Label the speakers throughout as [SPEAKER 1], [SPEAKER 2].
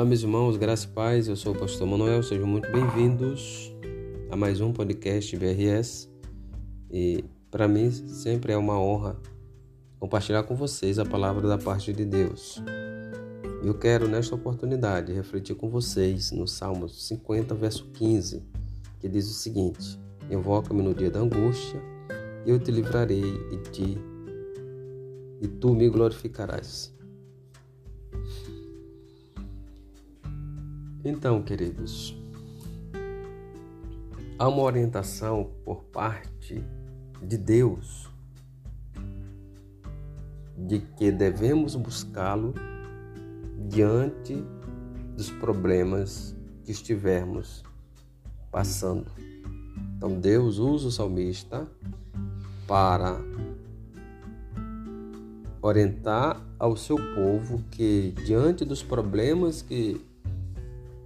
[SPEAKER 1] Olá, meus irmãos, graças e paz. Eu sou o pastor Manuel. Sejam muito bem-vindos a mais um podcast BRS. E para mim sempre é uma honra compartilhar com vocês a palavra da parte de Deus. Eu quero nesta oportunidade refletir com vocês no Salmo 50, verso 15, que diz o seguinte: Invoca-me no dia da angústia, eu te livrarei e te e tu me glorificarás. Então, queridos, há uma orientação por parte de Deus de que devemos buscá-lo diante dos problemas que estivermos passando. Então, Deus usa o salmista para orientar ao seu povo que, diante dos problemas que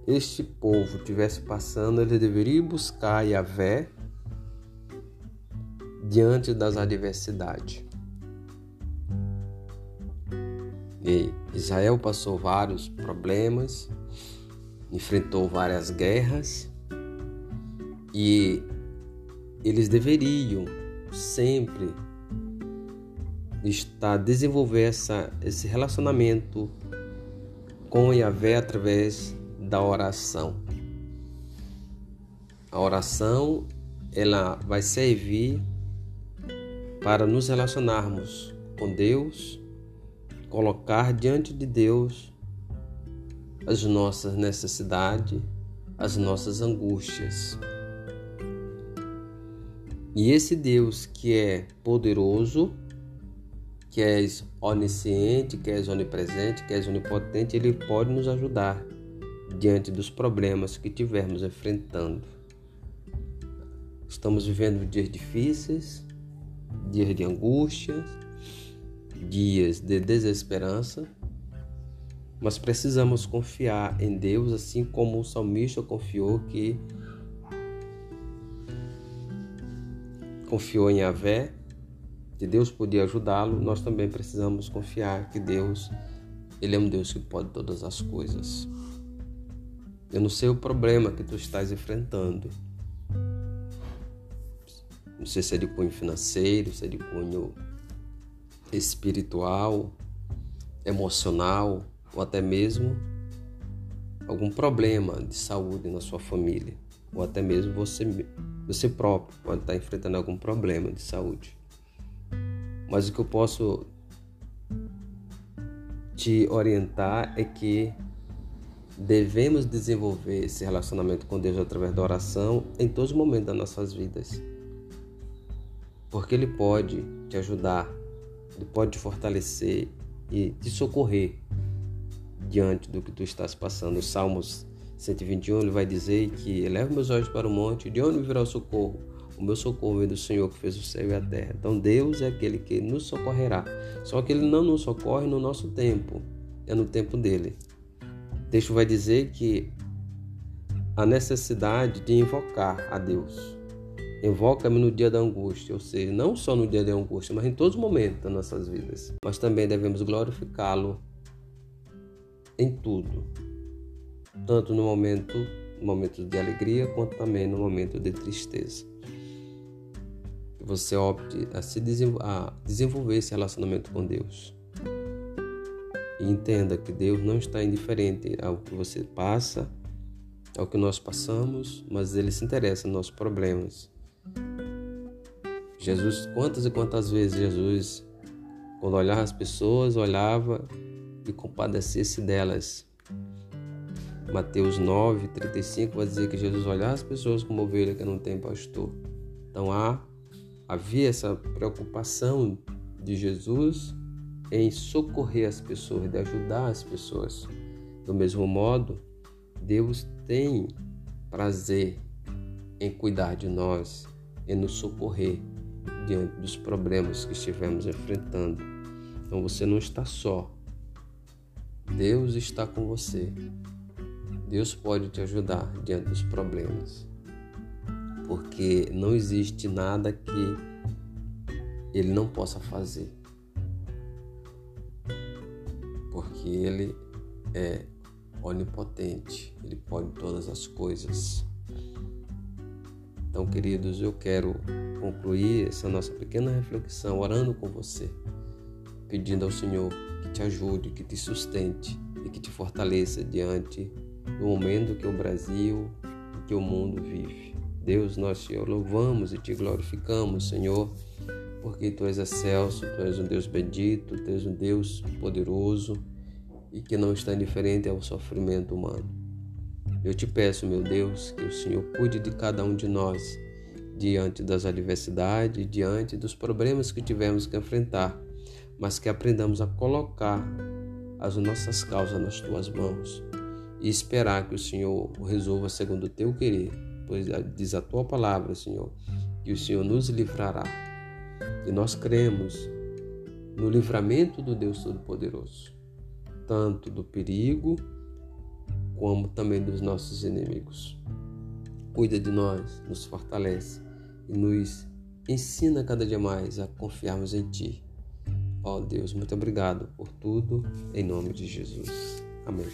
[SPEAKER 1] este povo tivesse passando, ele deveria buscar Yahvé diante das adversidades. E Israel passou vários problemas, enfrentou várias guerras e eles deveriam sempre estar desenvolver essa, esse relacionamento com Yahvé através da oração. A oração ela vai servir para nos relacionarmos com Deus, colocar diante de Deus as nossas necessidades, as nossas angústias. E esse Deus que é poderoso, que é onisciente, que é onipresente, que é onipotente, ele pode nos ajudar diante dos problemas que tivermos enfrentando. Estamos vivendo dias difíceis, dias de angústia, dias de desesperança, mas precisamos confiar em Deus, assim como o salmista confiou que confiou em Avé, que Deus podia ajudá-lo, nós também precisamos confiar que Deus, ele é um Deus que pode todas as coisas. Eu não sei o problema que tu estás enfrentando. Não sei se é de cunho financeiro, se é de cunho espiritual, emocional ou até mesmo algum problema de saúde na sua família, ou até mesmo você, você próprio pode estar enfrentando algum problema de saúde. Mas o que eu posso te orientar é que devemos desenvolver esse relacionamento com Deus através da oração em todos os momentos das nossas vidas. Porque Ele pode te ajudar, Ele pode te fortalecer e te socorrer diante do que tu estás passando. Os Salmos 121 ele vai dizer que eleva meus olhos para o monte, de onde me virá o socorro? O meu socorro vem do Senhor que fez o céu e a terra. Então Deus é aquele que nos socorrerá. Só que Ele não nos socorre no nosso tempo, é no tempo dele texto vai dizer que a necessidade de invocar a Deus. Invoca-me no dia da angústia, ou seja, não só no dia da angústia, mas em todos os momentos das nossas vidas. Mas também devemos glorificá-lo em tudo, tanto no momento, momento de alegria, quanto também no momento de tristeza. Que você opte a, se a desenvolver esse relacionamento com Deus. Entenda que Deus não está indiferente ao que você passa, ao que nós passamos, mas Ele se interessa nos nossos problemas. Jesus, quantas e quantas vezes Jesus, quando olhava as pessoas, olhava e compadecia-se delas. Mateus 9, 35 vai dizer que Jesus olhava as pessoas como ovelha que não tem pastor. Então há, havia essa preocupação de Jesus em socorrer as pessoas, de ajudar as pessoas. Do mesmo modo, Deus tem prazer em cuidar de nós, em nos socorrer diante dos problemas que estivermos enfrentando. Então você não está só. Deus está com você. Deus pode te ajudar diante dos problemas. Porque não existe nada que ele não possa fazer porque Ele é onipotente, Ele pode todas as coisas. Então, queridos, eu quero concluir essa nossa pequena reflexão orando com você, pedindo ao Senhor que te ajude, que te sustente e que te fortaleça diante do momento que o Brasil e que o mundo vive. Deus, nós te louvamos e te glorificamos, Senhor, porque tu és excelso, tu és um Deus bendito, tu és um Deus poderoso e que não está indiferente ao sofrimento humano. Eu te peço, meu Deus, que o Senhor cuide de cada um de nós diante das adversidades, diante dos problemas que tivemos que enfrentar, mas que aprendamos a colocar as nossas causas nas tuas mãos e esperar que o Senhor resolva segundo o teu querer, pois diz a tua palavra, Senhor, que o Senhor nos livrará. E nós cremos no livramento do Deus Todo-Poderoso, tanto do perigo como também dos nossos inimigos. Cuida de nós, nos fortalece e nos ensina cada dia mais a confiarmos em Ti. Ó oh Deus, muito obrigado por tudo, em nome de Jesus. Amém.